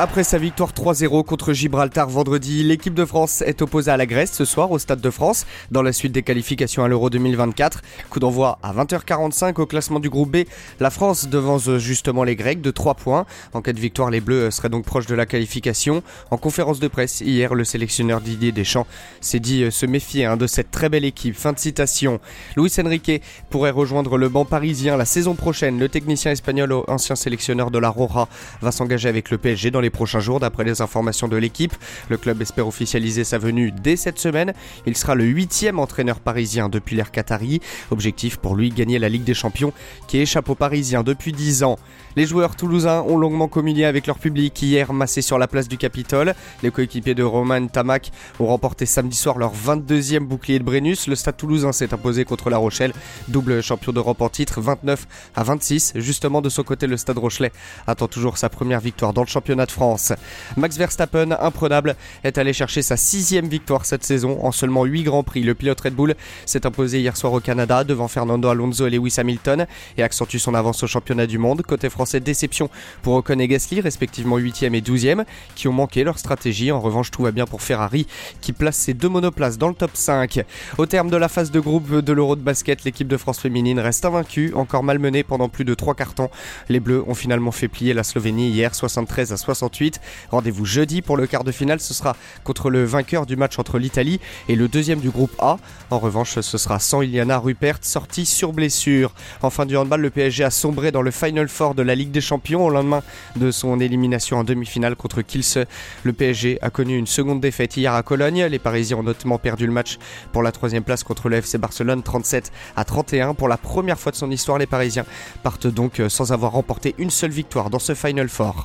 Après sa victoire 3-0 contre Gibraltar vendredi, l'équipe de France est opposée à la Grèce ce soir au Stade de France dans la suite des qualifications à l'Euro 2024. Coup d'envoi à 20h45 au classement du groupe B. La France devance justement les Grecs de 3 points. En cas de victoire, les Bleus seraient donc proches de la qualification. En conférence de presse hier, le sélectionneur Didier Deschamps s'est dit euh, se méfier hein, de cette très belle équipe. Fin de citation. Luis Enrique pourrait rejoindre le banc parisien la saison prochaine. Le technicien espagnol, ancien sélectionneur de la Rora, va s'engager avec le PSG dans les prochains jours d'après les informations de l'équipe. Le club espère officialiser sa venue dès cette semaine. Il sera le huitième entraîneur parisien depuis l'ère Qatari. Objectif pour lui, gagner la Ligue des Champions qui échappe aux Parisiens depuis 10 ans. Les joueurs toulousains ont longuement communié avec leur public hier massé sur la place du Capitole. Les coéquipiers de Roman Tamac ont remporté samedi soir leur 22e bouclier de Brennus. Le stade toulousain s'est imposé contre La Rochelle, double champion d'Europe en titre, 29 à 26. Justement de son côté, le stade Rochelet attend toujours sa première victoire dans le championnat de France. Max Verstappen, imprenable, est allé chercher sa sixième victoire cette saison en seulement 8 grands prix. Le pilote Red Bull s'est imposé hier soir au Canada devant Fernando Alonso et Lewis Hamilton et accentue son avance au championnat du monde. Côté français, déception pour Ocon et Gasly, respectivement 8e et 12e, qui ont manqué leur stratégie. En revanche, tout va bien pour Ferrari qui place ses deux monoplaces dans le top 5. Au terme de la phase de groupe de l'Euro de basket, l'équipe de France féminine reste invaincue, encore malmenée pendant plus de 3 cartons. Les Bleus ont finalement fait plier la Slovénie hier 73 à 68. Rendez-vous jeudi pour le quart de finale, ce sera contre le vainqueur du match entre l'Italie et le deuxième du groupe A. En revanche, ce sera sans Iliana Rupert, sortie sur blessure. En fin du handball, le PSG a sombré dans le Final Four de la Ligue des Champions au lendemain de son élimination en demi-finale contre Kielce. Le PSG a connu une seconde défaite hier à Cologne. Les Parisiens ont notamment perdu le match pour la troisième place contre le FC Barcelone 37 à 31. Pour la première fois de son histoire, les Parisiens partent donc sans avoir remporté une seule victoire dans ce Final Four.